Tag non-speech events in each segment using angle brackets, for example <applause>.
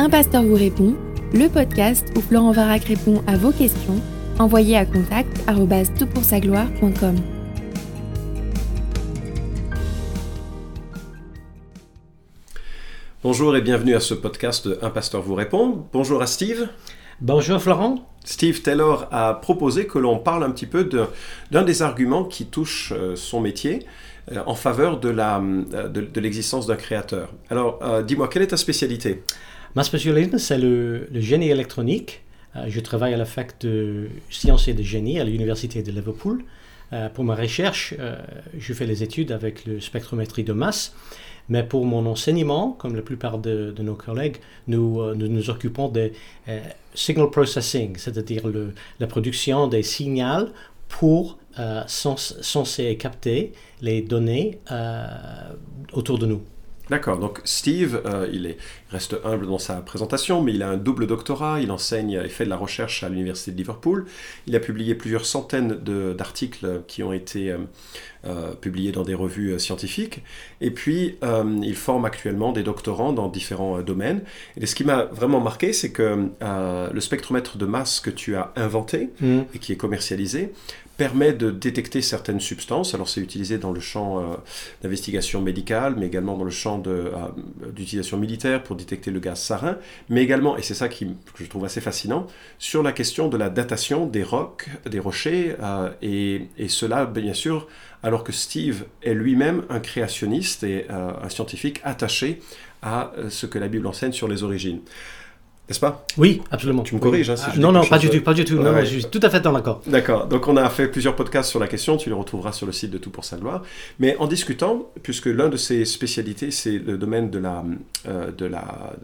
Un pasteur vous répond, le podcast où Florent Varac répond à vos questions, envoyez à contact gloire.com Bonjour et bienvenue à ce podcast de Un pasteur vous répond. Bonjour à Steve. Bonjour Florent. Steve Taylor a proposé que l'on parle un petit peu d'un des arguments qui touche euh, son métier euh, en faveur de l'existence de, de d'un créateur. Alors, euh, dis-moi, quelle est ta spécialité? Ma spécialité, c'est le, génie électronique. Euh, je travaille à la fac de sciences et de génie à l'université de Liverpool. Euh, pour ma recherche, euh, je fais les études avec le spectrométrie de masse. Mais pour mon enseignement, comme la plupart de, nos collègues, nous, nous, occupons de signal processing, c'est-à-dire la production des signaux pour censé capter les données autour de nous. D'accord, donc Steve, euh, il, est, reste humble dans sa présentation, mais il a un double doctorat, il enseigne et fait de la recherche à l'Université de Liverpool. Il a publié plusieurs centaines d'articles qui ont été euh, euh, publiés dans des revues scientifiques. Et puis, il forme actuellement des doctorants dans différents domaines. Et ce qui m'a vraiment marqué, c'est que le spectromètre de masse que tu as inventé mmh. et qui est commercialisé permet de détecter certaines substances. Alors c'est utilisé dans le champ euh, d'investigation médicale, mais également dans le champ euh, d'utilisation militaire pour détecter le gaz sarin, mais également, et c'est ça qui, que je trouve assez fascinant, sur la question de la datation des rocs, des rochers, euh, et, et, cela bien sûr alors que Steve est lui-même un créationniste et un scientifique attaché à ce que la Bible enseigne sur les origines. N'est-ce pas? Oui, absolument. Tu me corriges hein, si ah, Non, non, pas du tout, pas du tout. non, je suis tout à fait dans l'accord. D'accord. Donc, on a fait plusieurs podcasts sur la question. Tu les retrouveras sur le site de Tout pour sa gloire. Mais en discutant, puisque l'un de ses spécialités, c'est le domaine de la, euh, de la,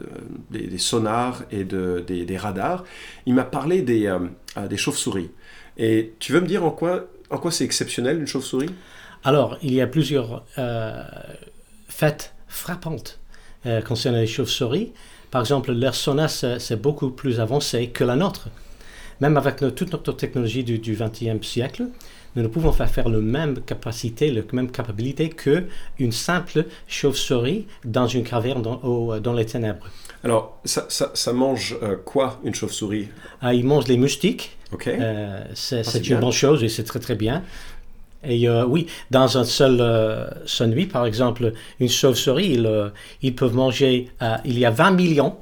des, sonars et de, des, radars, il m'a parlé des, euh, des chauves-souris. Et tu veux me dire en quoi, en quoi c'est exceptionnel une chauve-souris? Alors, il y a plusieurs euh, faits frappantes concernant les chauves-souris. Par exemple, leur sonar, c'est beaucoup plus avancé que la nôtre. Même avec toute notre technologie du XXe siècle, nous ne pouvons pas faire la même capacité, la même capacité qu'une simple chauve-souris dans une caverne dans, dans les ténèbres. Alors, ça, ça, mange euh, quoi, une chauve-souris? Ah, Il mange les moustiques. Euh, c'est ah, une bonne chose et c'est très très bien. Et euh, oui, dans un seul, euh, nuit, par exemple, une chauve-souris, ils, euh, ils, peuvent manger, il y a 20 millions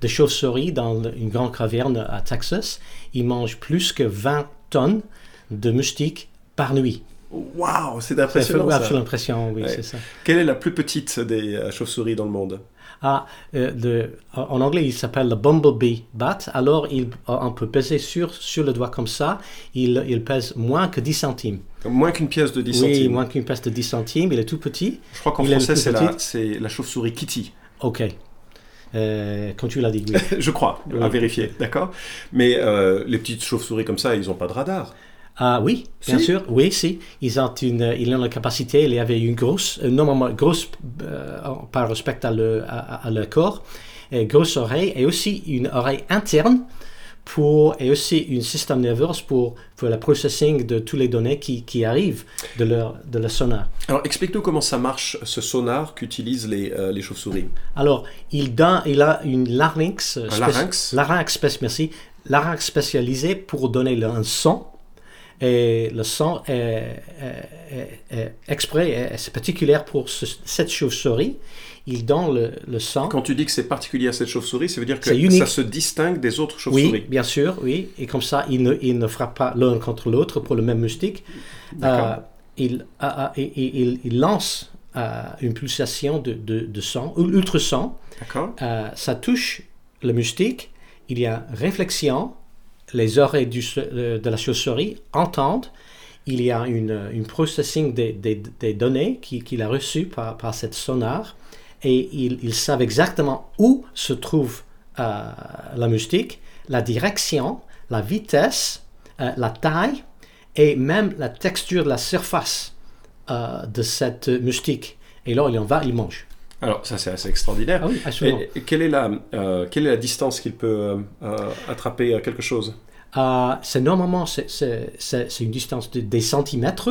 de chauves-souris dans une grande caverne à Texas. Ils mangent plus que 20 tonnes de moustiques par nuit. Waouh, c'est impressionnant. C'est l'impression, oui, c'est ça. Quelle est la plus petite des chauves-souris dans le monde? Ah, euh, en anglais, il s'appelle le bumblebee bat. Alors, il, on peut peser sur, sur le doigt comme ça. Il, il pèse moins que 10 centimes. Moins qu'une pièce de 10 centimes Oui, moins qu'une pièce de 10 centimes. Il est tout petit. Je crois qu'en français, c'est la, la chauve-souris Kitty. Ok. Euh, quand tu l'as dit. <laughs> Je crois, à vérifier, d'accord Mais euh, les petites chauves-souris comme ça, ils n'ont pas de radar. Ah oui, bien sûr, oui, si. Ils ont, une, ils ont la capacité, il y avait une grosse, euh, normalement grosse euh, par respect à, le, à, leur corps, et grosse oreille et aussi une oreille interne pour, et aussi un système nerveux pour, pour le processing de toutes les données qui, qui arrivent de leur, de leur sonar. Alors explique-nous comment ça marche ce sonar qu'utilisent les, euh, les chauves-souris. Alors il, donne, il a une larynx, un larynx, larynx, merci, larynx spécialisé pour donner un son et le son est, exprès, c'est particulier pour cette chauve-souris. Il donne le, le, son. Quand tu dis que c'est particulier à cette chauve-souris, ça veut dire que ça se distingue des autres chauves-souris. Oui, bien sûr, oui. Et comme ça, il ne, il ne frappe pas l'un contre l'autre pour le même moustique. Euh, il, il, il, lance euh, une pulsation de, de, de son, ultrason. D'accord. Euh, ça touche le moustique. Il y a réflexion les oreilles de la chauve-souris entendent. Il y a une, processing des, données qu'il a reçues par, cette sonar et ils, savent exactement où se trouve euh, la moustique, la direction, la vitesse, euh, la taille et même la texture de la surface euh, de cette moustique. Et là, il en va, il mange. Alors, ça, c'est assez extraordinaire. Ah et, quelle, est la, euh, quelle est la distance qu'il peut euh, euh, attraper quelque chose? C'est normalement c'est une distance de, des centimètres,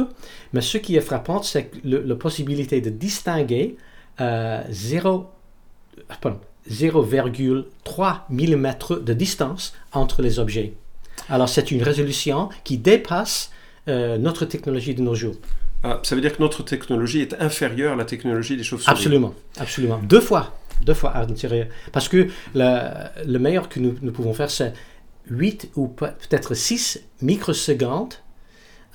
mais ce qui est frappant, c'est la possibilité de distinguer 0,3 3 mm de distance entre les objets. Alors c'est une résolution qui dépasse notre technologie de nos jours. Ah, ça veut dire que notre technologie est inférieure à la technologie des chauves-souris Absolument, absolument. Deux fois, deux fois inférieure. Parce que le, le meilleur que nous, pouvons faire, c'est 8 ou pe- peut-être 6 microsecondes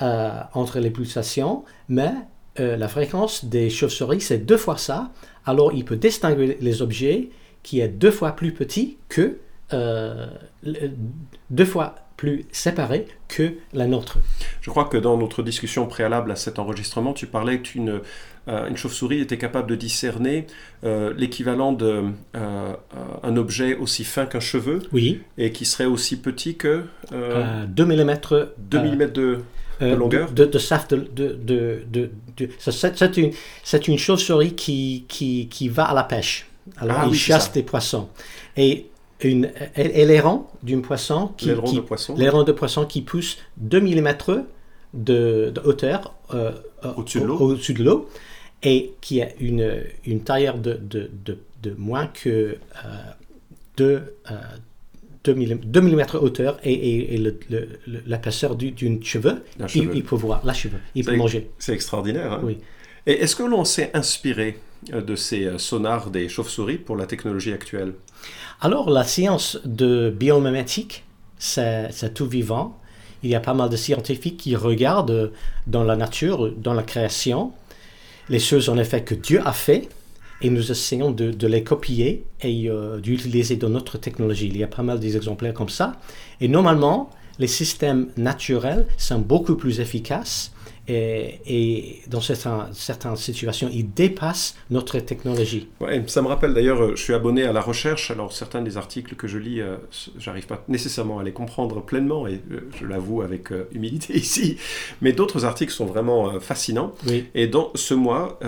euh, entre les pulsations, mais euh, la fréquence des chauves-souris, c'est deux fois ça. Alors, il peut distinguer les objets qui est deux fois plus petit que, euh, deux fois plus séparés que la nôtre. Je crois que dans notre discussion préalable à cet enregistrement, tu parlais qu'une euh, une chauve-souris était capable de discerner euh, l'équivalent d'un objet aussi fin qu'un cheveu Oui, et qui serait aussi petit que euh, 2 mm 2 mm de... de longueur de, de c'est, une, chauve-souris qui, qui, qui va à la pêche. Alors, Ah il oui, chasse des poissons. Et, une, l'aileron d'un poisson qui, L'aileron qui- de poisson. l'aileron de poisson qui pousse 2 mm de, de hauteur euh, euh, Au-dessus de l'eau. au- au-dessus de l'eau et qui a une, une tailleur de, de, de, moins que euh, 2, mm, hauteur et, et, et le- le- le- l'épaisseur du- d'une cheveu, il, il peut voir la cheveu, il peut manger. C'est extraordinaire. hein Oui. Et est-ce que l'on s'est inspiré euh, de ces euh, sonars des chauves-souris pour la technologie actuelle Alors, la science de biomimétique, c'est tout vivant. Il y a pas mal de scientifiques qui regardent dans la nature, dans la création, les choses en effet que Dieu a fait et nous essayons de, les copier et euh, d'utiliser dans notre technologie. Il y a pas mal des exemplaires comme ça. Et normalement, les systèmes naturels sont beaucoup plus efficaces et, et dans certains, certaines situations, ils dépassent notre technologie. Ouais, ça me rappelle d'ailleurs, euh, je suis abonné à la recherche, alors certains des articles que je lis, euh, j'arrive pas nécessairement à les comprendre pleinement, et euh, je l'avoue avec euh, humilité <laughs> ici, mais d'autres articles sont vraiment euh, fascinants. Oui. Et dans ce mois,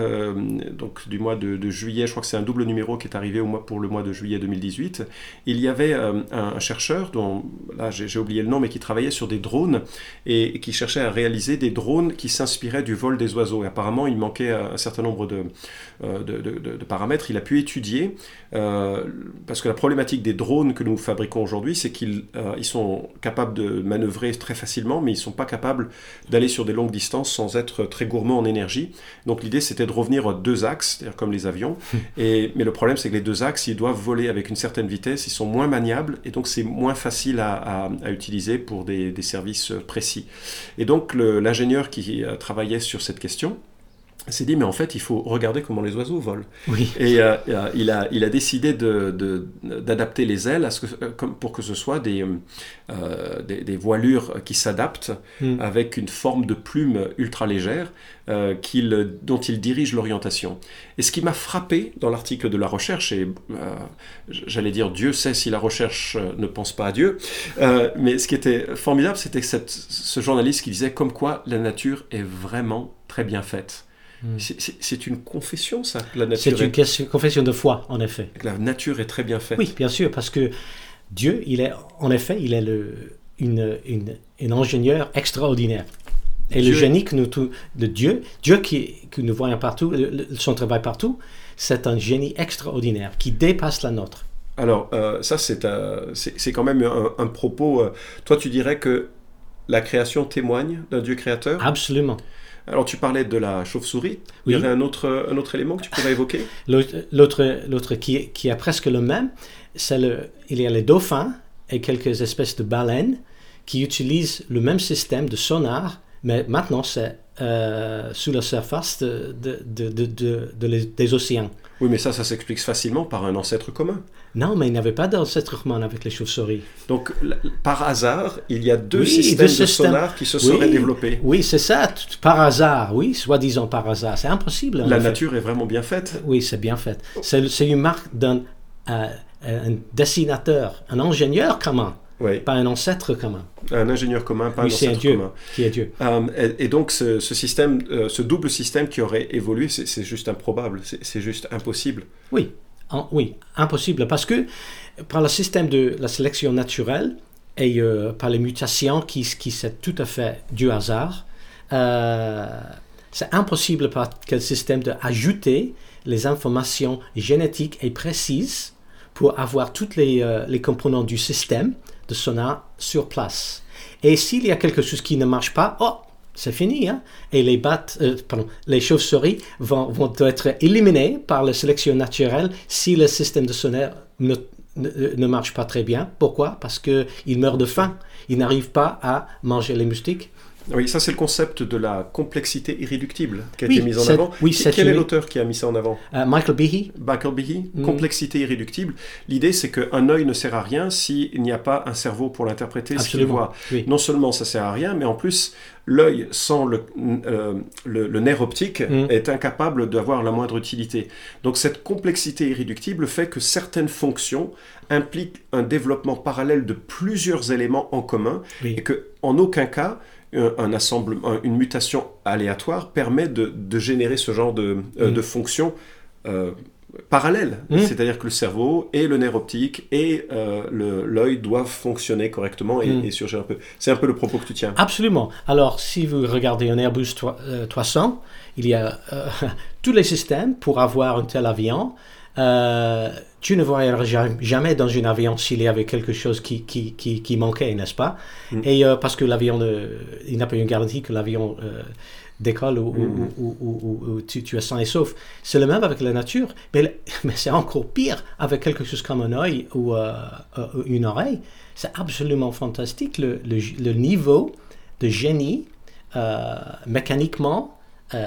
donc du mois de, de juillet, je crois que c'est un double numéro qui est arrivé au mois, pour le mois de juillet 2018, il y avait un, un chercheur, dont là j'ai j'ai oublié le nom, mais qui travaillait sur des drones et, et qui cherchait à réaliser des drones qui s'inspiraient du vol des oiseaux. Et apparemment, il manquait un, certain nombre de, euh, de, de- paramètres. Il a pu étudier, euh, parce que la problématique des drones que nous fabriquons aujourd'hui, c'est qu'ils euh, ils sont capables de manœuvrer très facilement, mais ils ne sont pas capables d'aller sur des longues distances sans être très gourmands en énergie. Donc l'idée, c'était de revenir à deux axes, c'est-à-dire comme les avions. <laughs> Et, mais le problème, c'est que les deux axes, ils doivent voler avec une certaine vitesse, ils sont moins maniables, et donc c'est moins facile à, à- à utiliser pour des, des services précis. Et donc l'ingénieur qui euh, travaillait sur cette question s'est dit, mais en fait, il faut regarder comment les oiseaux volent. Oui. Et euh, euh, il, a, il a décidé de- de- d'adapter les ailes à ce que, euh, comme, pour que ce soit des, euh, des, des voilures qui s'adaptent Mm. avec une forme de plume ultra légère euh, dont il dirige l'orientation. Et ce qui m'a frappé dans l'article de la recherche, et j'allais dire Dieu sait si la recherche ne pense pas à Dieu, mais ce qui était formidable, c'était ce journaliste qui disait comme quoi la nature est vraiment très bien faite. Mm. C'est- C'est c'est une confession, ça, que la C'est nature, une est, question- confession de foi, en effet. que la nature est très bien faite. Oui, bien sûr, parce que Dieu, il est, en effet, il est le, une, une- un ingénieur extraordinaire. Et Dieu- le génie que nous, de Dieu, Dieu qui, que nous voyons partout, le- son travail partout, c'est un génie extraordinaire qui dépasse la nôtre. Alors, euh, ça, c'est euh, c'est- c'est quand même un, un propos. euh, toi, tu dirais que la création témoigne d'un Dieu créateur? Absolument. Alors, tu parlais de la chauve-souris. Il y aurait un autre, un autre élément que tu pourrais évoquer? <laughs> L'autre, qui, est- qui est presque le même, c'est le, il y a les dauphins et quelques espèces de baleines qui utilisent le même système de sonar, mais maintenant c'est euh, sous la surface de, de, de, de- de- de les- des océans. Oui, mais ça, ça s'explique facilement par un ancêtre commun. Non, mais il n'y avait pas d'ancêtre commun avec les chauves-souris. Donc, par hasard, il y a deux Oui, systèmes deux de systèmes. sonar qui se seraient développés. Oui, c'est ça, par hasard, oui, soi-disant par hasard. C'est impossible. La nature est vraiment bien faite. Oui, c'est bien fait. C'est c'est une marque d'un euh, un dessinateur, un ingénieur commun, Oui, pas un ancêtre commun. un ingénieur commun, pas oui, un ancêtre Dieu commun. qui est Dieu. Euh, et, et donc, ce, ce système, euh, ce double système qui aurait évolué, c'est juste improbable, c'est juste impossible. Oui, en- oui, impossible. Parce que par le système de la sélection naturelle et euh, par les mutations qui, qui c'est tout à fait du hasard, euh, c'est impossible par quel système d'ajouter les informations génétiques et précises pour avoir tous les, euh, les composants du système de sonar sur place. Et s'il y a quelque chose qui ne marche pas, oh, c'est fini. Hein? Et les, euh, les chauves-souris vont, vont être éliminées par la sélection naturelle si le système de sonar ne, ne, ne marche pas très bien. Pourquoi? Parce qu'ils meurent de faim. Ils n'arrivent pas à manger les moustiques. Oui, ça c'est le concept de la complexité irréductible qui a Oui, été mis en avant. oui, Quel est l'auteur qui a mis ça en avant Euh, Michael Behe, Michael Behe, Mm. complexité irréductible. L'idée, c'est qu'un œil ne sert à rien s'il n'y a pas un cerveau pour l'interpréter, ce qu'il voit. Non seulement ça sert à rien, mais en plus, l'œil sans le, euh, le, le nerf optique Mm. est incapable d'avoir la moindre utilité. Donc cette complexité irréductible fait que certaines fonctions impliquent un développement parallèle de plusieurs éléments en commun et que en aucun cas un, un assemblement, un- une mutation aléatoire permet de, de générer ce genre de, euh, Mm. de fonctions euh, parallèles. Mm. C'est-à-dire que le cerveau et le nerf optique et euh, l'œil doivent fonctionner correctement et, Mm. et surgir un peu. C'est un peu le propos que tu tiens. Absolument. Alors, si vous regardez un Airbus toi- euh, 300, il y a euh, <laughs> tous les systèmes pour avoir un tel avion. Euh, tu ne voyageras ja- jamais dans un avion s'il y avait quelque chose qui, qui, qui, qui manquait, n'est-ce pas? Mm. Et euh, parce que l'avion, il n'a pas une garantie que l'avion euh, décolle ou, Mm. ou- ou- ou- ou tu, tu es sain et sauf. C'est le même avec la nature, mais, <laughs> c'est encore pire avec quelque chose comme un œil ou euh, une oreille. C'est absolument fantastique le, le, le niveau de génie mécaniquement,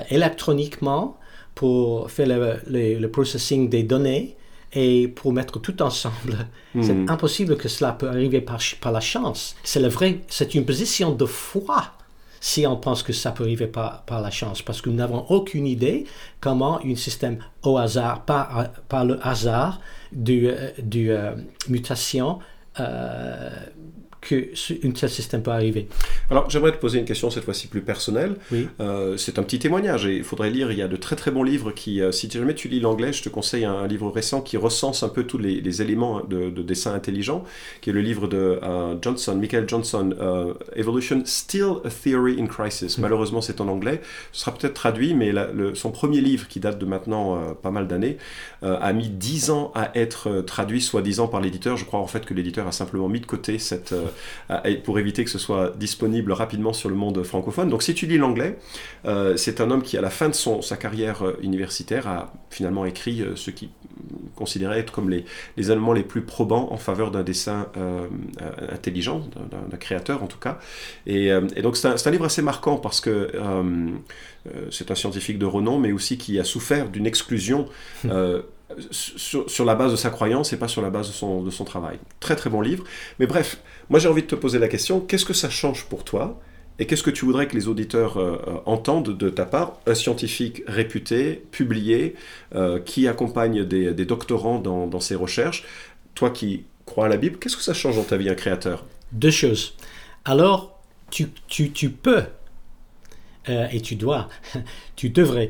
électroniquement, pour faire le, le- le processing des données et pour mettre tout ensemble. C'est Hmm. impossible que cela peut arriver par, par la chance. C'est le vrai, c'est une position de foi si on pense que ça peut arriver par, par la chance, parce que nous n'avons aucune idée comment un système au hasard, par, par le hasard du, euh, du euh, mutation, euh, que un tel système peut arriver. Alors, j'aimerais te poser une question cette fois-ci plus personnelle. Oui. Euh, c'est un petit témoignage et il faudrait lire. Il y a de très très bons livres qui, euh, si jamais tu lis l'anglais, je te conseille un, un livre récent qui recense un peu tous les, les éléments de, de dessin intelligent, qui est le livre de euh, Johnson, Michael Johnson, Evolution Still a Theory in Crisis. Malheureusement, c'est en anglais. Ce sera peut-être traduit, mais la- le- son premier livre, qui date de maintenant pas mal d'années, a mis 10 ans à être traduit, soi-disant, par l'éditeur. Je crois en fait que l'éditeur a simplement mis de côté cette, pour éviter que ce soit disponible rapidement sur le monde francophone. Donc si tu lis l'anglais, euh, c'est un homme qui, à la fin de sa carrière euh, universitaire, a finalement écrit euh, ce qu'il considérait être comme les, les éléments les plus probants en faveur d'un dessin euh, euh, intelligent, d'un- créateur en tout cas. Et, euh, donc c'est un, livre assez marquant parce que euh, euh, c'est un scientifique de renom, mais aussi qui a souffert d'une exclusion. Sur, la base de sa croyance et pas sur la base de son, travail. Très très bon livre. Mais bref, moi j'ai envie de te poser la question, qu'est-ce que ça change pour toi et qu'est-ce que tu voudrais que les auditeurs euh, euh, entendent de ta part Un scientifique réputé, publié, euh, qui accompagne des, doctorants dans, ses recherches. Toi qui crois à la Bible, qu'est-ce que ça change dans ta vie, un créateur? Deux choses. Alors, tu, tu, tu peux, et tu dois, <laughs> tu devrais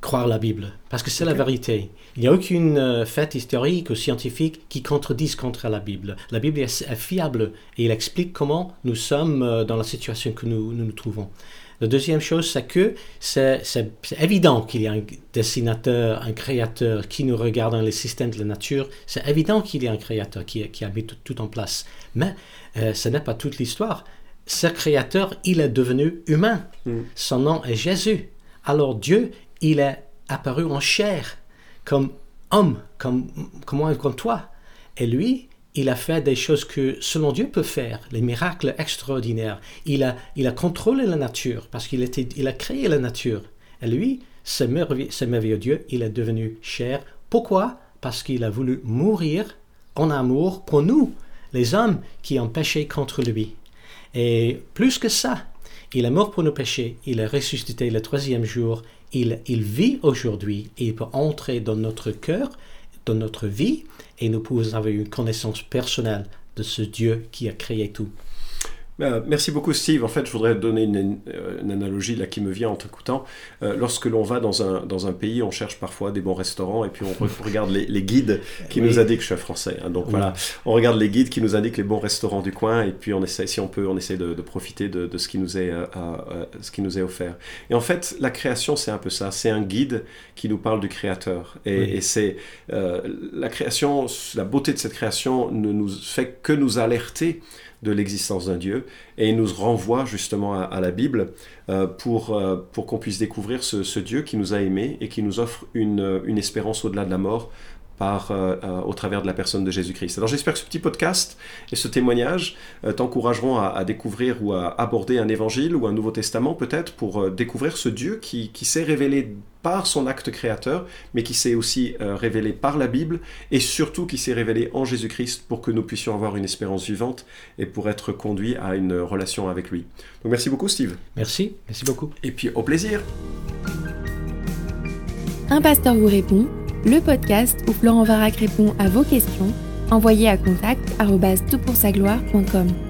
croire la Bible, parce que c'est la vérité. Il n'y a aucune euh, fait historique ou scientifique qui contredise contre la Bible. La Bible est, est fiable et il explique comment nous sommes euh, dans la situation que nous nous, nous trouvons. La deuxième chose, c'est que c'est évident qu'il y a un dessinateur, un créateur qui nous regarde dans les systèmes de la nature. C'est évident qu'il y a un créateur qui, qui a mis tout, tout en place. Mais euh, ce n'est pas toute l'histoire. Ce créateur, il est devenu humain. Mm. Son nom est Jésus. Alors Dieu, il est apparu en chair, comme homme, comme, comme comme toi. Et lui, il a fait des choses que selon Dieu peut faire, les miracles extraordinaires. Il a, il a contrôlé la nature parce qu'il était, il a créé la nature. Et lui, ce merveilleux, merveilleux Dieu, il est devenu chair. Pourquoi? Parce qu'il a voulu mourir en amour pour nous, les hommes qui ont péché contre lui. Et plus que ça, il est mort pour nos péchés, il est ressuscité le troisième jour, il, vit aujourd'hui il peut entrer dans notre cœur, dans notre vie, et nous pouvons avoir une connaissance personnelle de ce Dieu qui a créé tout. Euh, merci beaucoup Steve. En fait, je voudrais donner une, euh, analogie là qui me vient en t'écoutant. Euh, lorsque l'on va dans un, dans un pays, on cherche parfois des bons restaurants et puis on regarde les, les, guides qui nous indiquent, je suis français, hein, donc voilà, on regarde les guides qui nous indiquent les bons restaurants du coin et puis on essaie, si on peut, on essaie de, profiter de, de, ce, qui nous est, ce qui nous est offert. Et en fait, la création, c'est un peu ça. C'est un guide qui nous parle du Créateur. Et, et c'est la création, la beauté de cette création ne nous fait que nous alerter de l'existence d'un Dieu, et il nous renvoie justement à, la Bible euh, pour, euh, pour qu'on puisse découvrir ce, Dieu qui nous a aimés et qui nous offre une, une espérance au-delà de la mort par, euh, au travers de la personne de Jésus-Christ. Alors j'espère que ce petit podcast et ce témoignage t'encourageront à, découvrir ou à aborder un évangile ou un Nouveau Testament peut-être pour découvrir ce Dieu qui, qui s'est révélé par son acte créateur, mais qui s'est aussi euh, révélé par la Bible, et surtout qui s'est révélé en Jésus-Christ pour que nous puissions avoir une espérance vivante et pour être conduits à une relation avec lui. Donc merci beaucoup Steve. Merci, merci beaucoup. Et puis au plaisir. Un pasteur vous répond, le podcast où Florent Varac répond à vos questions, envoyez à contact gloire.com